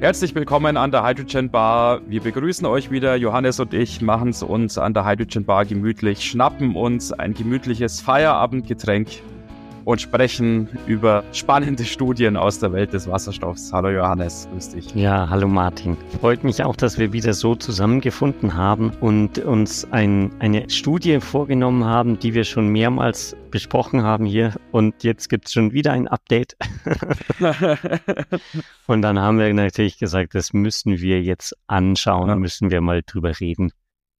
Herzlich willkommen an der Hydrogen Bar. Wir begrüßen euch wieder. Johannes und ich machen es uns an der Hydrogen Bar gemütlich, schnappen uns ein gemütliches Feierabendgetränk und sprechen über spannende Studien aus der Welt des Wasserstoffs. Hallo Johannes, grüß dich. Ja, hallo Martin. Freut mich auch, dass wir wieder so zusammengefunden haben und uns ein, eine Studie vorgenommen haben, die wir schon mehrmals besprochen haben hier. Und jetzt gibt es schon wieder ein Update. und dann haben wir natürlich gesagt, das müssen wir jetzt anschauen, ja. müssen wir mal drüber reden.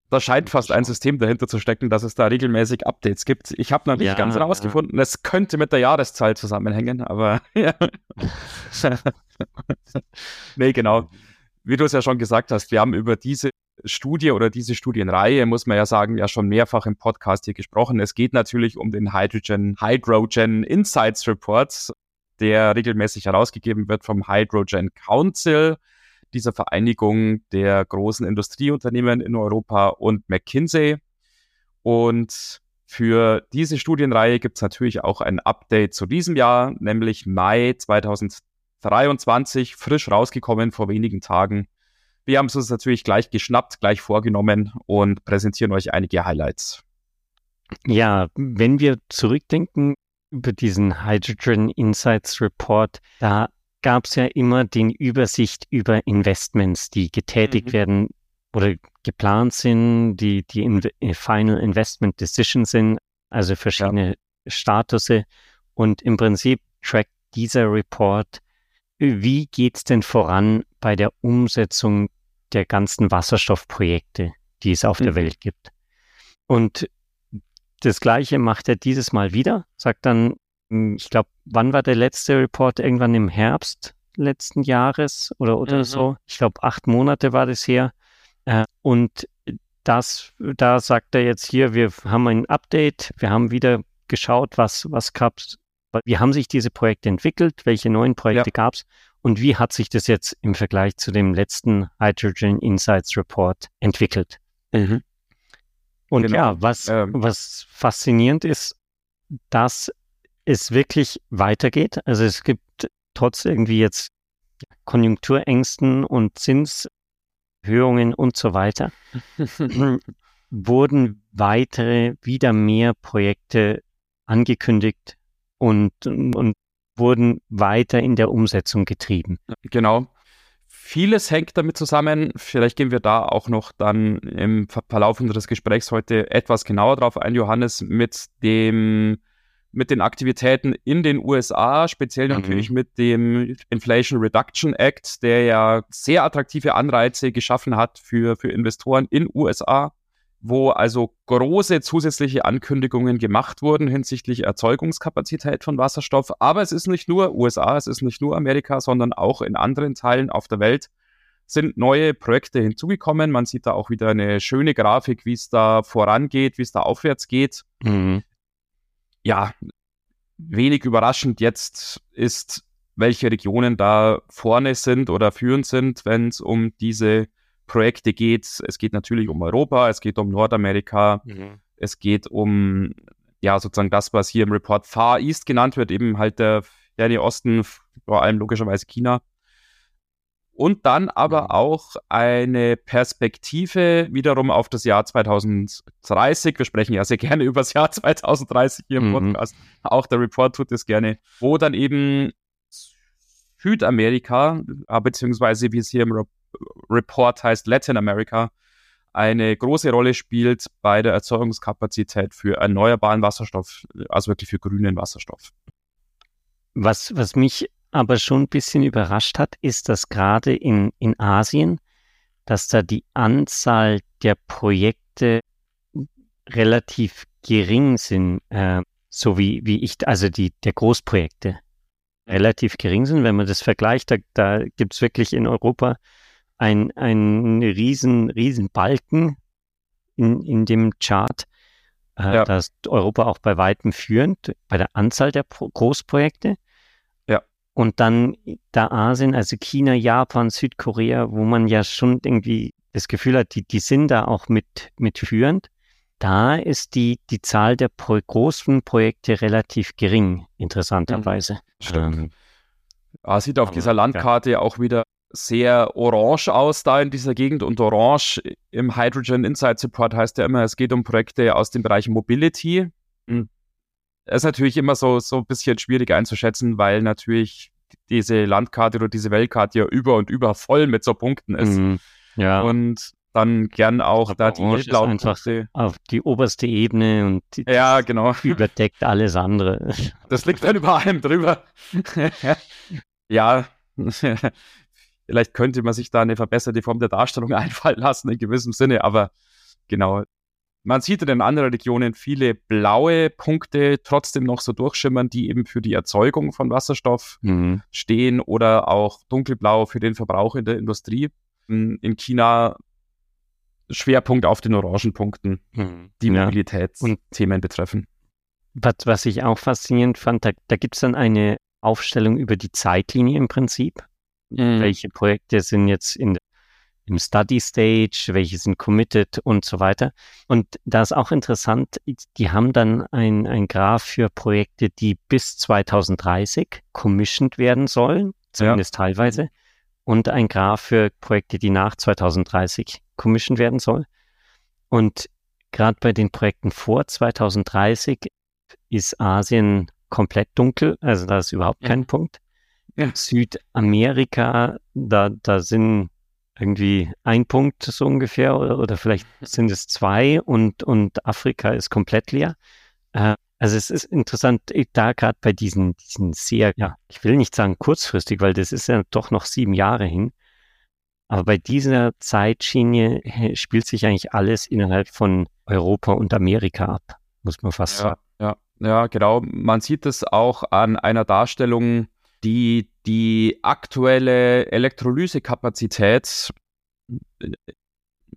Da scheint fast ein System dahinter zu stecken, dass es da regelmäßig Updates gibt. Ich habe noch nicht ja, ganz herausgefunden. Ja. Es könnte mit der Jahreszahl zusammenhängen, aber ja. nee, genau. Wie du es ja schon gesagt hast, wir haben über diese Studie oder diese Studienreihe, muss man ja sagen, ja schon mehrfach im Podcast hier gesprochen. Es geht natürlich um den Hydrogen, Hydrogen Insights Report, der regelmäßig herausgegeben wird vom Hydrogen Council dieser Vereinigung der großen Industrieunternehmen in Europa und McKinsey. Und für diese Studienreihe gibt es natürlich auch ein Update zu diesem Jahr, nämlich Mai 2023, frisch rausgekommen vor wenigen Tagen. Wir haben es uns natürlich gleich geschnappt, gleich vorgenommen und präsentieren euch einige Highlights. Ja, wenn wir zurückdenken über diesen Hydrogen Insights Report, da gab es ja immer den Übersicht über Investments, die getätigt mhm. werden oder geplant sind, die, die in, äh, Final Investment Decision sind, also verschiedene ja. Statusse. Und im Prinzip trackt dieser Report, wie geht es denn voran bei der Umsetzung der ganzen Wasserstoffprojekte, die es auf mhm. der Welt gibt. Und das Gleiche macht er dieses Mal wieder, sagt dann, ich glaube, wann war der letzte Report? Irgendwann im Herbst letzten Jahres oder, oder mhm. so. Ich glaube, acht Monate war das her. Äh, und das, da sagt er jetzt hier, wir haben ein Update, wir haben wieder geschaut, was, was gab's, wie haben sich diese Projekte entwickelt, welche neuen Projekte ja. gab es und wie hat sich das jetzt im Vergleich zu dem letzten Hydrogen Insights Report entwickelt. Mhm. Und genau. ja, was, ähm. was faszinierend ist, dass es wirklich weitergeht. Also es gibt trotz irgendwie jetzt Konjunkturängsten und Zinserhöhungen und so weiter, wurden weitere, wieder mehr Projekte angekündigt und, und wurden weiter in der Umsetzung getrieben. Genau. Vieles hängt damit zusammen. Vielleicht gehen wir da auch noch dann im Verlauf unseres Gesprächs heute etwas genauer drauf ein, Johannes, mit dem mit den Aktivitäten in den USA, speziell mhm. natürlich mit dem Inflation Reduction Act, der ja sehr attraktive Anreize geschaffen hat für, für Investoren in USA, wo also große zusätzliche Ankündigungen gemacht wurden hinsichtlich Erzeugungskapazität von Wasserstoff. Aber es ist nicht nur USA, es ist nicht nur Amerika, sondern auch in anderen Teilen auf der Welt sind neue Projekte hinzugekommen. Man sieht da auch wieder eine schöne Grafik, wie es da vorangeht, wie es da aufwärts geht. Mhm ja, wenig überraschend jetzt ist, welche Regionen da vorne sind oder führend sind, wenn es um diese Projekte geht. Es geht natürlich um Europa, es geht um Nordamerika, mhm. es geht um, ja, sozusagen das, was hier im Report Far East genannt wird, eben halt der Ferne Osten, vor allem logischerweise China und dann aber mhm. auch eine Perspektive wiederum auf das Jahr 2030. Wir sprechen ja sehr gerne über das Jahr 2030 hier im mhm. Podcast. Auch der Report tut es gerne, wo dann eben Südamerika, äh, beziehungsweise wie es hier im Report heißt, Latin America, eine große Rolle spielt bei der Erzeugungskapazität für erneuerbaren Wasserstoff, also wirklich für grünen Wasserstoff. Was, was mich aber schon ein bisschen überrascht hat, ist, dass gerade in, in Asien, dass da die Anzahl der Projekte relativ gering sind, äh, so wie, wie ich, also die, der Großprojekte relativ gering sind. Wenn man das vergleicht, da, da gibt es wirklich in Europa ein, ein riesen, riesen Balken in, in dem Chart. Äh, ja. Da ist Europa auch bei weitem führend bei der Anzahl der Pro Großprojekte. Und dann da Asien, also China, Japan, Südkorea, wo man ja schon irgendwie das Gefühl hat, die, die sind da auch mit, mitführend. Da ist die, die Zahl der pro großen Projekte relativ gering, interessanterweise. Stimmt. Ähm, ah, sieht auf dieser Landkarte ja auch wieder sehr orange aus da in dieser Gegend und orange im Hydrogen Insight Support heißt ja immer, es geht um Projekte aus dem Bereich Mobility. Hm. Ist natürlich immer so, so ein bisschen schwierig einzuschätzen, weil natürlich diese Landkarte oder diese Weltkarte ja über und über voll mit so Punkten ist. Mhm. Ja. Und dann gern auch da die hellblauen Punkte. Auf die oberste Ebene und die, ja, genau. überdeckt alles andere. Das liegt dann über allem drüber. ja, vielleicht könnte man sich da eine verbesserte Form der Darstellung einfallen lassen in gewissem Sinne, aber genau. Man sieht in den anderen Regionen viele blaue Punkte trotzdem noch so durchschimmern, die eben für die Erzeugung von Wasserstoff mhm. stehen oder auch dunkelblau für den Verbrauch in der Industrie. In China Schwerpunkt auf den Orangenpunkten, mhm. die ja. Mobilitätsthemen betreffen. Was, was ich auch faszinierend fand, da, da gibt es dann eine Aufstellung über die Zeitlinie im Prinzip. Mhm. Welche Projekte sind jetzt in, im Study Stage, welche sind committed und so weiter. Und da ist auch interessant, die haben dann ein, ein Graph für Projekte, die bis 2030 commissioned werden sollen, zumindest ja. teilweise, und ein Graph für Projekte, die nach 2030 commissioned werden sollen. Und gerade bei den Projekten vor 2030 ist Asien komplett dunkel, also da ist überhaupt kein Punkt. Ja. Südamerika, da, da sind irgendwie ein Punkt so ungefähr oder, oder vielleicht sind es zwei und, und Afrika ist komplett leer. Äh, also es ist interessant, da gerade bei diesen, diesen sehr, ja, ich will nicht sagen kurzfristig, weil das ist ja doch noch sieben Jahre hin. Aber bei dieser Zeitschiene spielt sich eigentlich alles innerhalb von Europa und Amerika ab, muss man fast ja, sagen. Ja, ja, genau. Man sieht es auch an einer Darstellung, die die aktuelle Elektrolysekapazität äh,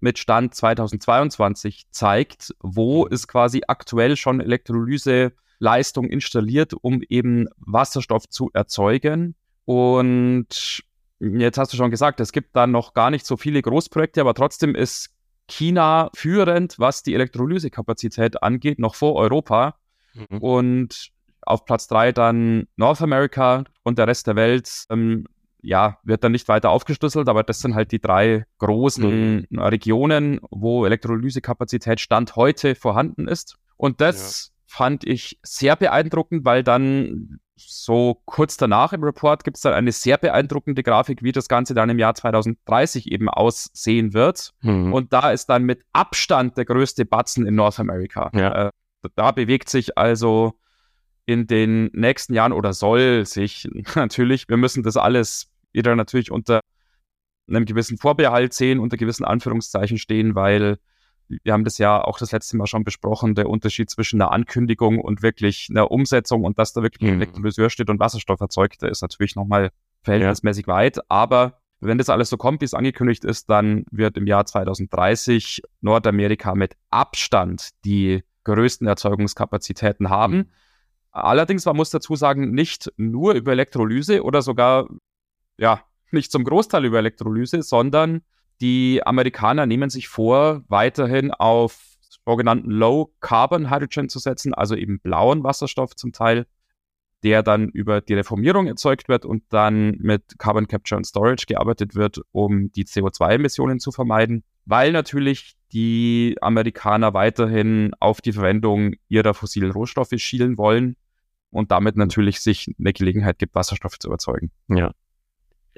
mit Stand 2022 zeigt, wo ist quasi aktuell schon Elektrolyseleistung installiert, um eben Wasserstoff zu erzeugen. Und jetzt hast du schon gesagt, es gibt da noch gar nicht so viele Großprojekte, aber trotzdem ist China führend, was die Elektrolysekapazität angeht, noch vor Europa. Mhm. Und auf Platz drei dann North America und der Rest der Welt, ähm, ja, wird dann nicht weiter aufgeschlüsselt, aber das sind halt die drei großen mhm. Regionen, wo Elektrolysekapazität Stand heute vorhanden ist. Und das ja. fand ich sehr beeindruckend, weil dann so kurz danach im Report gibt es dann eine sehr beeindruckende Grafik, wie das Ganze dann im Jahr 2030 eben aussehen wird. Mhm. Und da ist dann mit Abstand der größte Batzen in North America. Ja. Äh, da bewegt sich also in den nächsten Jahren oder soll sich natürlich, wir müssen das alles wieder natürlich unter einem gewissen Vorbehalt sehen, unter gewissen Anführungszeichen stehen, weil wir haben das ja auch das letzte Mal schon besprochen, der Unterschied zwischen einer Ankündigung und wirklich einer Umsetzung und dass da wirklich mhm. ein Elektrolyseur steht und Wasserstoff erzeugt, der ist natürlich nochmal verhältnismäßig ja. weit. Aber wenn das alles so kommt, wie es angekündigt ist, dann wird im Jahr 2030 Nordamerika mit Abstand die größten Erzeugungskapazitäten haben. Mhm. Allerdings, man muss dazu sagen, nicht nur über Elektrolyse oder sogar, ja, nicht zum Großteil über Elektrolyse, sondern die Amerikaner nehmen sich vor, weiterhin auf sogenannten Low Carbon Hydrogen zu setzen, also eben blauen Wasserstoff zum Teil, der dann über die Reformierung erzeugt wird und dann mit Carbon Capture and Storage gearbeitet wird, um die CO2-Emissionen zu vermeiden, weil natürlich die Amerikaner weiterhin auf die Verwendung ihrer fossilen Rohstoffe schielen wollen und damit natürlich sich eine Gelegenheit gibt, Wasserstoff zu erzeugen. Ja.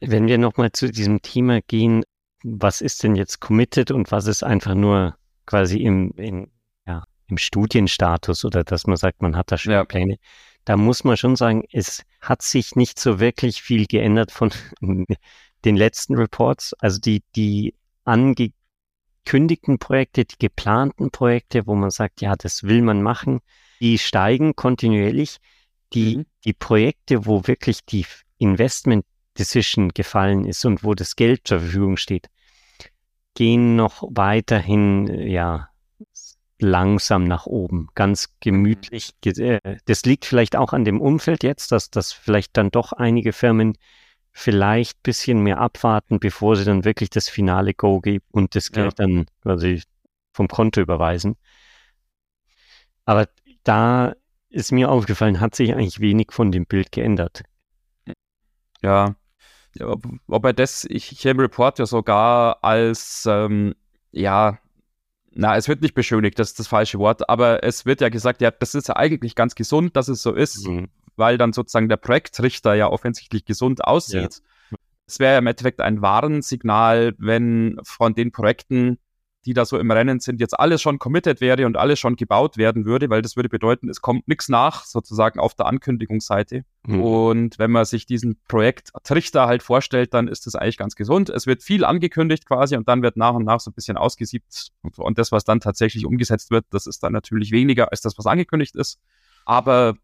Wenn wir nochmal zu diesem Thema gehen, was ist denn jetzt committed und was ist einfach nur quasi im, im, ja, im Studienstatus oder dass man sagt, man hat da schon ja. Pläne. Da muss man schon sagen, es hat sich nicht so wirklich viel geändert von den letzten Reports. Also die, die angekündigten Projekte, die geplanten Projekte, wo man sagt, ja, das will man machen, die steigen kontinuierlich die, mhm. die Projekte, wo wirklich die Investment Decision gefallen ist und wo das Geld zur Verfügung steht, gehen noch weiterhin, ja, langsam nach oben, ganz gemütlich. Äh, das liegt vielleicht auch an dem Umfeld jetzt, dass das vielleicht dann doch einige Firmen vielleicht bisschen mehr abwarten, bevor sie dann wirklich das finale Go geben und das Geld ja. dann quasi vom Konto überweisen. Aber da ist mir aufgefallen, hat sich eigentlich wenig von dem Bild geändert. Ja, wobei das ich hier im Report ja sogar als, ähm, ja, na, es wird nicht beschönigt, das ist das falsche Wort, aber es wird ja gesagt, ja, das ist ja eigentlich ganz gesund, dass es so ist, mhm. weil dann sozusagen der Projektrichter ja offensichtlich gesund aussieht. Ja. Es wäre ja im Endeffekt ein Warnsignal, wenn von den Projekten, die da so im Rennen sind, jetzt alles schon committed wäre und alles schon gebaut werden würde, weil das würde bedeuten, es kommt nichts nach, sozusagen auf der Ankündigungsseite. Mhm. Und wenn man sich diesen Projekt Trichter halt vorstellt, dann ist das eigentlich ganz gesund. Es wird viel angekündigt quasi und dann wird nach und nach so ein bisschen ausgesiebt. Und das, was dann tatsächlich umgesetzt wird, das ist dann natürlich weniger als das, was angekündigt ist. Aber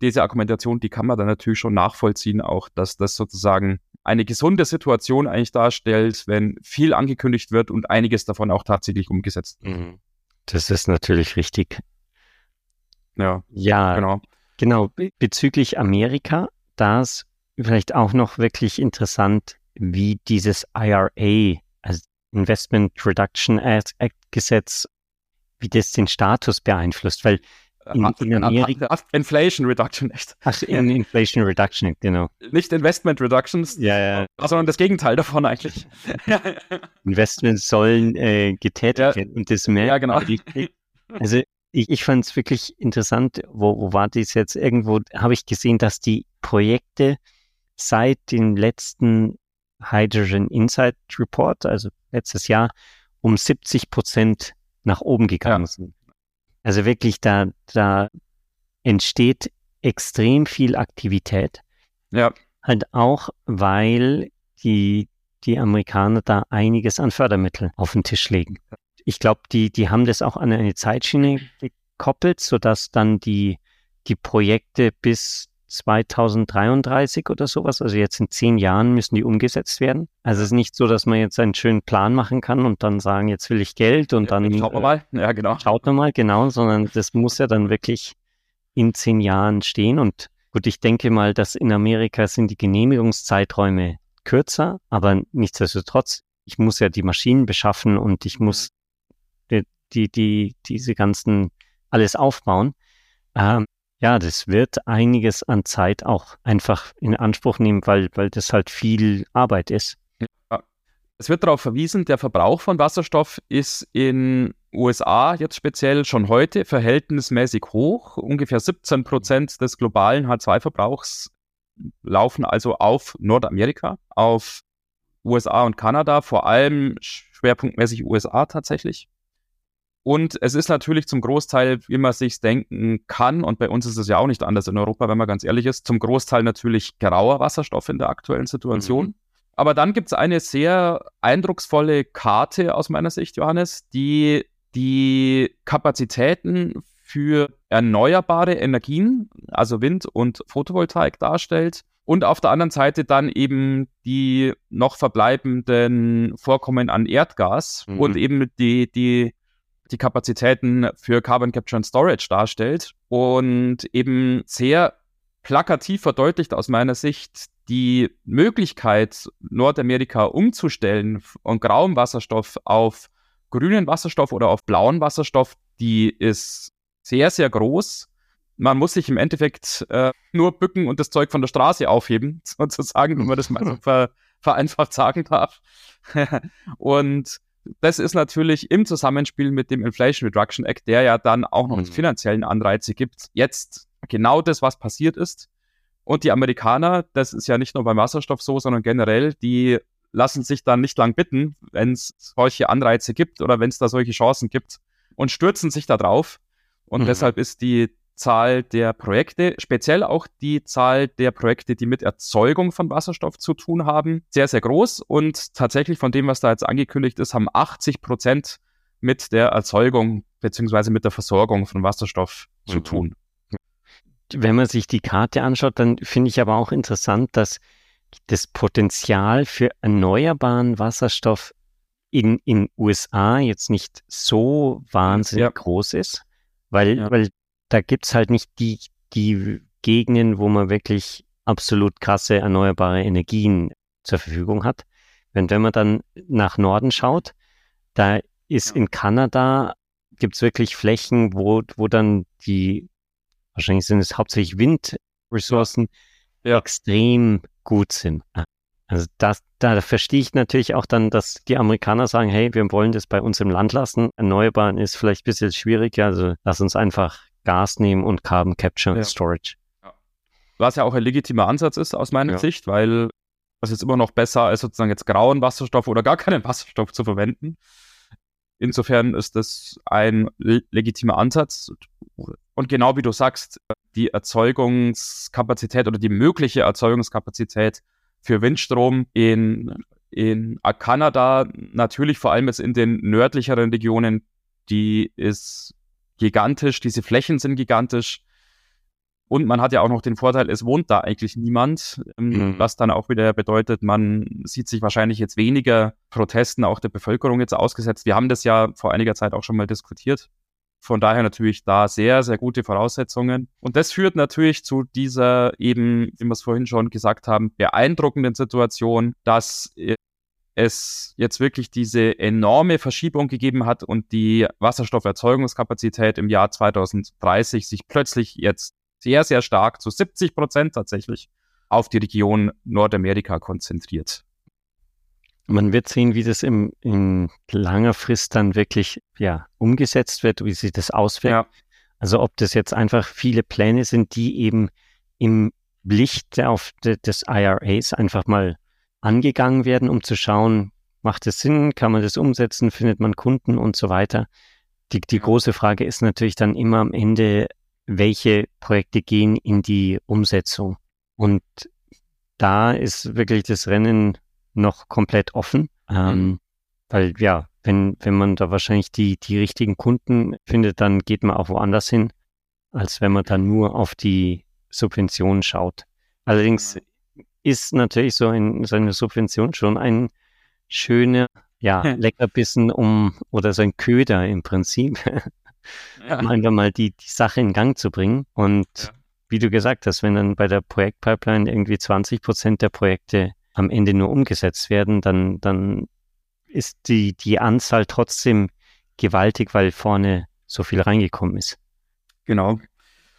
diese Argumentation, die kann man dann natürlich schon nachvollziehen, auch dass das sozusagen eine gesunde Situation eigentlich darstellt, wenn viel angekündigt wird und einiges davon auch tatsächlich umgesetzt wird. Mhm. Das ist natürlich richtig. Ja, ja genau. Genau, bezüglich Amerika, da ist vielleicht auch noch wirklich interessant, wie dieses IRA, also Investment Reduction Act Gesetz, wie das den Status beeinflusst, weil in, in Amerika. Inflation Reduction Act. Ach, in Inflation Reduction Act, genau. Nicht Investment Reductions, ja, ja. sondern das Gegenteil davon eigentlich. Investments sollen äh, getätigt ja, werden und das mehr. Ja, genau. Also ich, ich fand es wirklich interessant, wo, wo war das jetzt? Irgendwo habe ich gesehen, dass die Projekte seit dem letzten Hydrogen Insight Report, also letztes Jahr, um 70 Prozent nach oben gegangen ja. sind. Also wirklich, da, da entsteht extrem viel Aktivität. Ja. Halt auch, weil die, die Amerikaner da einiges an Fördermitteln auf den Tisch legen. Ich glaube, die, die haben das auch an eine Zeitschiene gekoppelt, sodass dann die, die Projekte bis 2033 oder sowas, also jetzt in zehn Jahren müssen die umgesetzt werden. Also es ist nicht so, dass man jetzt einen schönen Plan machen kann und dann sagen, jetzt will ich Geld und dann. Schaut man mal, ja genau. Schaut man mal, genau, sondern das muss ja dann wirklich in zehn Jahren stehen. Und gut, ich denke mal, dass in Amerika sind die Genehmigungszeiträume kürzer, aber nichtsdestotrotz, ich muss ja die Maschinen beschaffen und ich muss die, die, die diese ganzen alles aufbauen. Ähm, ja, das wird einiges an Zeit auch einfach in Anspruch nehmen, weil, weil das halt viel Arbeit ist. Es wird darauf verwiesen, der Verbrauch von Wasserstoff ist in USA jetzt speziell schon heute verhältnismäßig hoch. Ungefähr 17 Prozent des globalen H2-Verbrauchs laufen also auf Nordamerika, auf USA und Kanada, vor allem schwerpunktmäßig USA tatsächlich. Und es ist natürlich zum Großteil, wie man sich denken kann, und bei uns ist es ja auch nicht anders in Europa, wenn man ganz ehrlich ist, zum Großteil natürlich grauer Wasserstoff in der aktuellen Situation. Mhm. Aber dann gibt es eine sehr eindrucksvolle Karte aus meiner Sicht, Johannes, die die Kapazitäten für erneuerbare Energien, also Wind und Photovoltaik darstellt. Und auf der anderen Seite dann eben die noch verbleibenden Vorkommen an Erdgas mhm. und eben die, die die Kapazitäten für Carbon Capture and Storage darstellt und eben sehr plakativ verdeutlicht aus meiner Sicht die Möglichkeit, Nordamerika umzustellen von grauem Wasserstoff auf grünen Wasserstoff oder auf blauen Wasserstoff, die ist sehr, sehr groß. Man muss sich im Endeffekt äh, nur bücken und das Zeug von der Straße aufheben, sozusagen, wenn man das mal so ver vereinfacht sagen darf. und das ist natürlich im Zusammenspiel mit dem Inflation Reduction Act, der ja dann auch noch mhm. finanziellen Anreize gibt, jetzt genau das, was passiert ist. Und die Amerikaner, das ist ja nicht nur beim Wasserstoff so, sondern generell, die lassen sich dann nicht lang bitten, wenn es solche Anreize gibt oder wenn es da solche Chancen gibt und stürzen sich da drauf. Und mhm. deshalb ist die Zahl der Projekte, speziell auch die Zahl der Projekte, die mit Erzeugung von Wasserstoff zu tun haben, sehr, sehr groß. Und tatsächlich von dem, was da jetzt angekündigt ist, haben 80 Prozent mit der Erzeugung beziehungsweise mit der Versorgung von Wasserstoff mhm. zu tun. Wenn man sich die Karte anschaut, dann finde ich aber auch interessant, dass das Potenzial für erneuerbaren Wasserstoff in in USA jetzt nicht so wahnsinnig ja. groß ist, weil, ja. weil da gibt's halt nicht die, die Gegenden, wo man wirklich absolut krasse erneuerbare Energien zur Verfügung hat. Wenn, wenn man dann nach Norden schaut, da ist in Kanada, gibt's wirklich Flächen, wo, wo dann die, wahrscheinlich sind es hauptsächlich Windressourcen, ja. extrem gut sind. Also das, da verstehe ich natürlich auch dann, dass die Amerikaner sagen, hey, wir wollen das bei uns im Land lassen. Erneuerbaren ist vielleicht ein bisschen schwierig, also lass uns einfach Gas nehmen und Carbon Capture ja. Storage. Ja. Was ja auch ein legitimer Ansatz ist aus meiner ja. Sicht, weil das ist immer noch besser, als sozusagen jetzt grauen Wasserstoff oder gar keinen Wasserstoff zu verwenden. Insofern ist das ein legitimer Ansatz. Und genau wie du sagst, die Erzeugungskapazität oder die mögliche Erzeugungskapazität für Windstrom in, in Kanada, natürlich vor allem jetzt in den nördlicheren Regionen, die ist gigantisch, diese Flächen sind gigantisch. Und man hat ja auch noch den Vorteil, es wohnt da eigentlich niemand, ähm, mhm. was dann auch wieder bedeutet, man sieht sich wahrscheinlich jetzt weniger Protesten auch der Bevölkerung jetzt ausgesetzt. Wir haben das ja vor einiger Zeit auch schon mal diskutiert. Von daher natürlich da sehr, sehr gute Voraussetzungen. Und das führt natürlich zu dieser eben, wie wir es vorhin schon gesagt haben, beeindruckenden Situation, dass es jetzt wirklich diese enorme Verschiebung gegeben hat und die Wasserstofferzeugungskapazität im Jahr 2030 sich plötzlich jetzt sehr, sehr stark zu 70 Prozent tatsächlich auf die Region Nordamerika konzentriert. Man wird sehen, wie das im, in langer Frist dann wirklich ja, umgesetzt wird, wie sich das auswirkt. Ja. Also ob das jetzt einfach viele Pläne sind, die eben im Licht auf de, des IRAs einfach mal angegangen werden, um zu schauen, macht es Sinn, kann man das umsetzen, findet man Kunden und so weiter. Die, die große Frage ist natürlich dann immer am Ende, welche Projekte gehen in die Umsetzung. Und da ist wirklich das Rennen noch komplett offen, ähm, mhm. weil ja, wenn, wenn man da wahrscheinlich die, die richtigen Kunden findet, dann geht man auch woanders hin, als wenn man dann nur auf die Subventionen schaut. Allerdings ist natürlich so, ein, so eine Subvention schon ein schöner, ja, Leckerbissen um, oder so ein Köder im Prinzip, ja. um einfach mal die, die Sache in Gang zu bringen. Und ja. wie du gesagt hast, wenn dann bei der Projektpipeline irgendwie 20 Prozent der Projekte am Ende nur umgesetzt werden, dann, dann ist die, die Anzahl trotzdem gewaltig, weil vorne so viel reingekommen ist. Genau.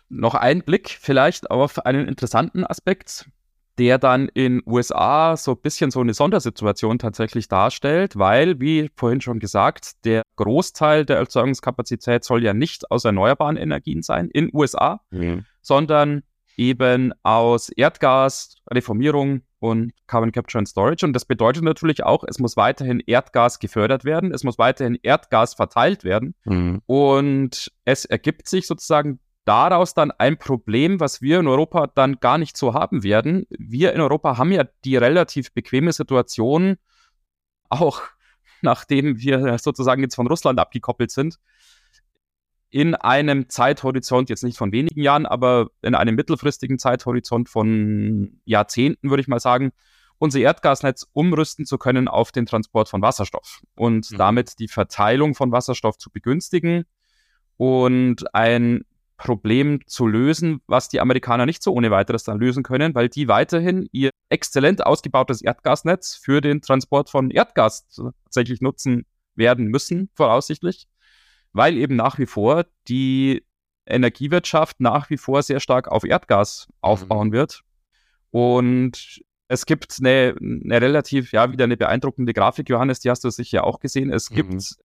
Noch ein Blick vielleicht auf einen interessanten Aspekt, der dann in USA so ein bisschen so eine Sondersituation tatsächlich darstellt, weil, wie vorhin schon gesagt, der Großteil der Erzeugungskapazität soll ja nicht aus erneuerbaren Energien sein in USA, mhm. sondern eben aus Erdgas, Reformierung und Carbon Capture and Storage. Und das bedeutet natürlich auch, es muss weiterhin Erdgas gefördert werden, es muss weiterhin Erdgas verteilt werden. Mhm. Und es ergibt sich sozusagen daraus dann ein Problem, was wir in Europa dann gar nicht so haben werden. Wir in Europa haben ja die relativ bequeme Situation, auch nachdem wir sozusagen jetzt von Russland abgekoppelt sind, in einem Zeithorizont, jetzt nicht von wenigen Jahren, aber in einem mittelfristigen Zeithorizont von Jahrzehnten, würde ich mal sagen, unser Erdgasnetz umrüsten zu können auf den Transport von Wasserstoff und mhm. damit die Verteilung von Wasserstoff zu begünstigen und ein Problem zu lösen, was die Amerikaner nicht so ohne weiteres dann lösen können, weil die weiterhin ihr exzellent ausgebautes Erdgasnetz für den Transport von Erdgas tatsächlich nutzen werden müssen, voraussichtlich weil eben nach wie vor die Energiewirtschaft nach wie vor sehr stark auf Erdgas aufbauen mhm. wird. Und es gibt eine, eine, relativ, ja, wieder eine beeindruckende Grafik, Johannes, die hast du sicher auch gesehen. Es mhm. gibt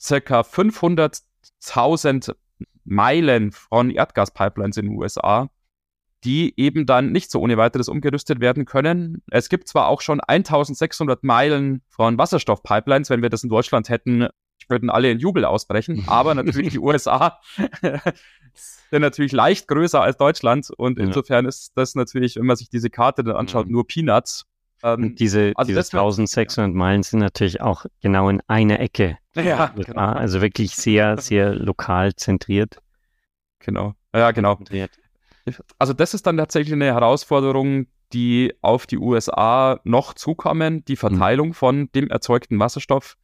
circa 500.000 Meilen von Erdgaspipelines in den USA, die eben dann nicht so ohne weiteres umgerüstet werden können. Es gibt zwar auch schon 1600 Meilen von Wasserstoffpipelines, wenn wir das in Deutschland hätten, würden alle in Jubel ausbrechen. Aber natürlich die USA sind natürlich leicht größer als Deutschland und insofern ist das natürlich, wenn man sich diese Karte dann anschaut, mhm. nur Peanuts. Ähm, diese also diese 1600 ja. Meilen sind natürlich auch genau in einer Ecke. Ja, genau. Also wirklich sehr, sehr lokal zentriert. Genau. Ja, genau. Also das ist dann tatsächlich eine Herausforderung, die auf die USA noch zukommen, die mhm. Verteilung mhm. von dem erzeugten Wasserstoff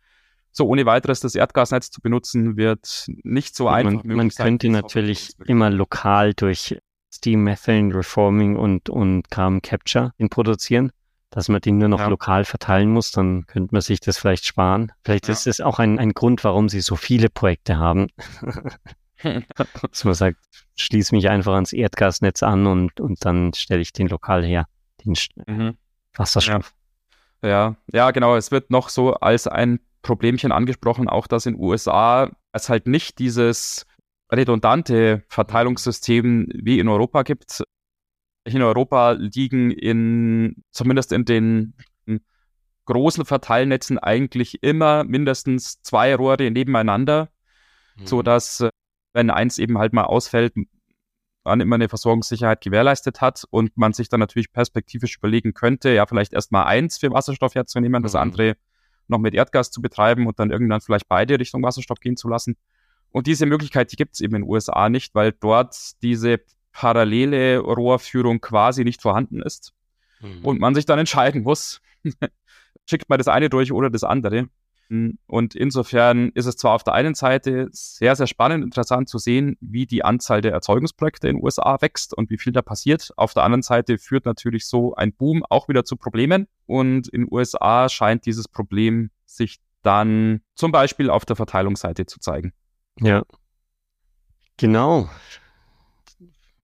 so ohne weiteres das Erdgasnetz zu benutzen, wird nicht so einfach. Man, man könnte sein, natürlich immer lokal durch Steam Methane Reforming und, und Carbon Capture ihn produzieren, dass man den nur noch ja. lokal verteilen muss, dann könnte man sich das vielleicht sparen. Vielleicht ja. ist es auch ein, ein Grund, warum sie so viele Projekte haben. dass man sagt, schließe mich einfach ans Erdgasnetz an und, und dann stelle ich den lokal her, den mhm. Wasserstoff. Ja. Ja, ja, genau. Es wird noch so als ein Problemchen angesprochen, auch dass in USA es halt nicht dieses redundante Verteilungssystem wie in Europa gibt. In Europa liegen in, zumindest in den großen Verteilnetzen eigentlich immer mindestens zwei Rohre nebeneinander, mhm. so dass wenn eins eben halt mal ausfällt, man immer eine Versorgungssicherheit gewährleistet hat und man sich dann natürlich perspektivisch überlegen könnte, ja, vielleicht erst mal eins für Wasserstoff herzunehmen, mhm. das andere noch mit Erdgas zu betreiben und dann irgendwann vielleicht beide Richtung Wasserstoff gehen zu lassen. Und diese Möglichkeit, die gibt es eben in den USA nicht, weil dort diese parallele Rohrführung quasi nicht vorhanden ist. Mhm. Und man sich dann entscheiden muss, schickt man das eine durch oder das andere. Und insofern ist es zwar auf der einen Seite sehr, sehr spannend, interessant zu sehen, wie die Anzahl der Erzeugungsprojekte in den USA wächst und wie viel da passiert. Auf der anderen Seite führt natürlich so ein Boom auch wieder zu Problemen. Und in den USA scheint dieses Problem sich dann zum Beispiel auf der Verteilungsseite zu zeigen. Ja, genau.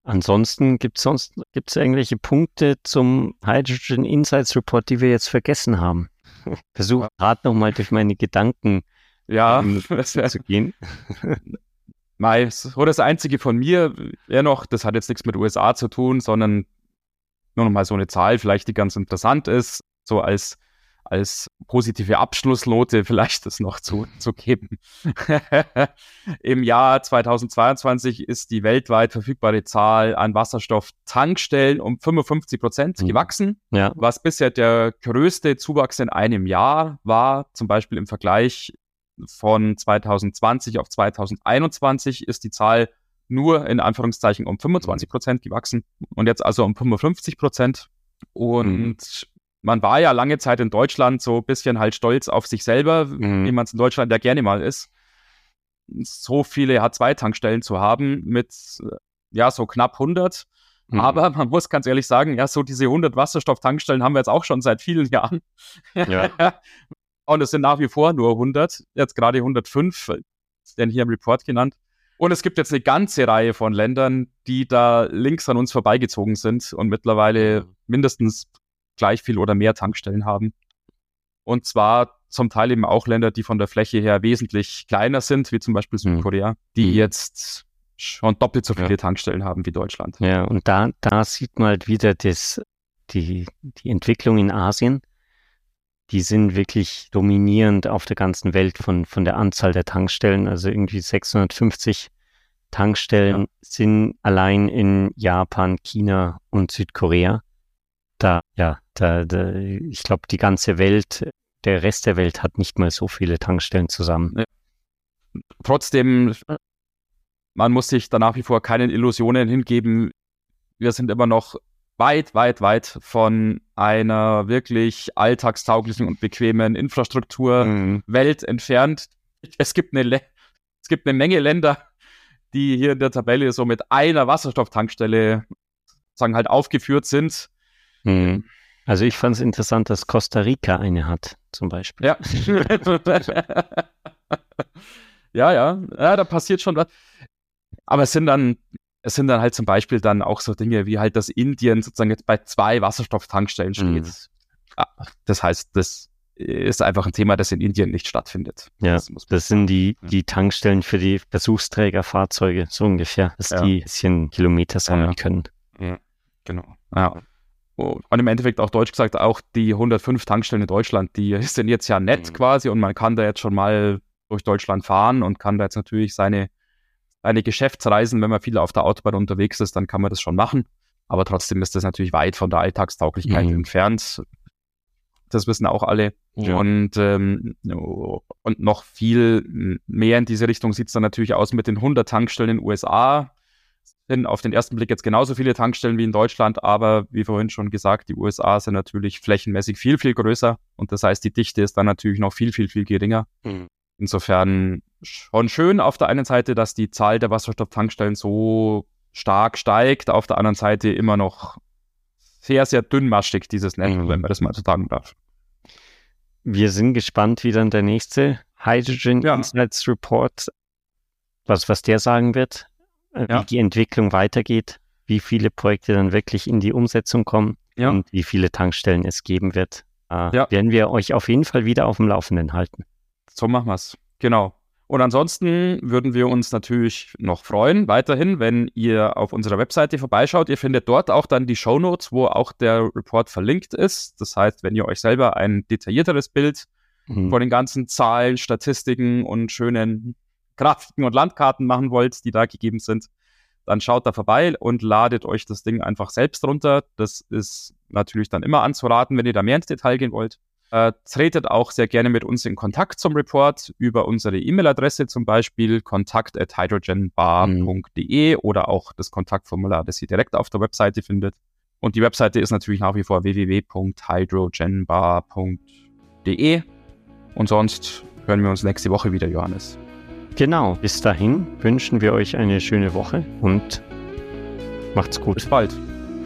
Ansonsten gibt es sonst gibt's irgendwelche Punkte zum Hydrogen Insights Report, die wir jetzt vergessen haben. Versuche gerade nochmal durch meine Gedanken ja, ähm, zu gehen. Mai, so das Einzige von mir wäre noch, das hat jetzt nichts mit USA zu tun, sondern nur noch mal so eine Zahl, vielleicht die ganz interessant ist, so als als positive Abschlussnote vielleicht das noch zu, zu geben. Im Jahr 2022 ist die weltweit verfügbare Zahl an Wasserstofftankstellen um 55 Prozent mhm. gewachsen, ja. was bisher der größte Zuwachs in einem Jahr war. Zum Beispiel im Vergleich von 2020 auf 2021 ist die Zahl nur in Anführungszeichen um 25 Prozent gewachsen und jetzt also um 55 Prozent. Und mhm man war ja lange Zeit in Deutschland so ein bisschen halt stolz auf sich selber, mhm. wie man es in Deutschland ja gerne mal ist. So viele H2-Tankstellen zu haben mit, ja, so knapp 100. Mhm. Aber man muss ganz ehrlich sagen, ja, so diese 100 Wasserstofftankstellen haben wir jetzt auch schon seit vielen Jahren. Ja. Und es sind nach wie vor nur 100, jetzt gerade 105, denn hier im Report genannt. Und es gibt jetzt eine ganze Reihe von Ländern, die da links an uns vorbeigezogen sind und mittlerweile mhm. mindestens gleich viel oder mehr Tankstellen haben. Und zwar zum Teil eben auch Länder, die von der Fläche her wesentlich kleiner sind, wie zum Beispiel hm. Südkorea, die mhm. jetzt schon doppelt so viele ja. Tankstellen haben wie Deutschland. Ja, und da, da sieht man halt wieder das, die, die Entwicklung in Asien. Die sind wirklich dominierend auf der ganzen Welt von, von der Anzahl der Tankstellen. Also irgendwie 650 Tankstellen ja. sind allein in Japan, China und Südkorea. Da, ja, da, da, ich glaube, die ganze Welt, der Rest der Welt hat nicht mal so viele Tankstellen zusammen. Ja. Trotzdem, man muss sich da nach wie vor keinen Illusionen hingeben. Wir sind immer noch weit, weit, weit von einer wirklich alltagstauglichen und bequemen Infrastrukturwelt mhm. entfernt. Es gibt, eine, es gibt eine Menge Länder, die hier in der Tabelle so mit einer Wasserstofftankstelle sagen halt aufgeführt sind. Mhm. Also ich fand es interessant, dass Costa Rica eine hat, zum Beispiel. Ja. ja, ja, ja, da passiert schon was. Aber es sind dann, es sind dann halt zum Beispiel dann auch so Dinge wie halt, dass Indien sozusagen jetzt bei zwei Wasserstofftankstellen steht. Mhm. Das heißt, das ist einfach ein Thema, das in Indien nicht stattfindet. Ja, das, das sind die, die Tankstellen für die Versuchsträgerfahrzeuge, so ungefähr, dass ja. die ein bisschen Kilometer sammeln ja. können. Ja, genau. Ja. Und im Endeffekt auch deutsch gesagt, auch die 105 Tankstellen in Deutschland, die sind jetzt ja nett mhm. quasi und man kann da jetzt schon mal durch Deutschland fahren und kann da jetzt natürlich seine, seine Geschäftsreisen, wenn man viel auf der Autobahn unterwegs ist, dann kann man das schon machen. Aber trotzdem ist das natürlich weit von der Alltagstauglichkeit mhm. entfernt. Das wissen auch alle. Ja. Und, ähm, und noch viel mehr in diese Richtung sieht es dann natürlich aus mit den 100 Tankstellen in den USA sind auf den ersten Blick jetzt genauso viele Tankstellen wie in Deutschland, aber wie vorhin schon gesagt, die USA sind natürlich flächenmäßig viel, viel größer und das heißt, die Dichte ist dann natürlich noch viel, viel, viel geringer. Mhm. Insofern schon schön auf der einen Seite, dass die Zahl der Wasserstofftankstellen so stark steigt, auf der anderen Seite immer noch sehr, sehr dünnmaschig, dieses Netz, mhm. wenn man das mal so sagen darf. Wir sind gespannt, wie dann der nächste Hydrogen ja. Insights Report, was, was der sagen wird. Äh, ja. wie die Entwicklung weitergeht, wie viele Projekte dann wirklich in die Umsetzung kommen ja. und wie viele Tankstellen es geben wird. äh, ja. werden wir euch auf jeden Fall wieder auf dem Laufenden halten. So machen wir es. Genau. Und ansonsten würden wir uns natürlich noch freuen, weiterhin, wenn ihr auf unserer Webseite vorbeischaut. Ihr findet dort auch dann die Show Notes, wo auch der Report verlinkt ist. Das heißt, wenn ihr euch selber ein detaillierteres Bild mhm. von den ganzen Zahlen, Statistiken und schönen Grafiken und Landkarten machen wollt, die da gegeben sind, dann schaut da vorbei und ladet euch das Ding einfach selbst runter. Das ist natürlich dann immer anzuraten, wenn ihr da mehr ins Detail gehen wollt. Äh, tretet auch sehr gerne mit uns in Kontakt zum Report über unsere E-Mail-Adresse zum Beispiel kontakt at hydrogenbar.de mhm. oder auch das Kontaktformular, das ihr direkt auf der Webseite findet. Und die Webseite ist natürlich nach wie vor www.hydrogenbar.de. Und sonst hören wir uns nächste Woche wieder, Johannes. Genau, bis dahin wünschen wir euch eine schöne Woche und macht's gut. Bis bald.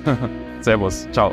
Servus, ciao.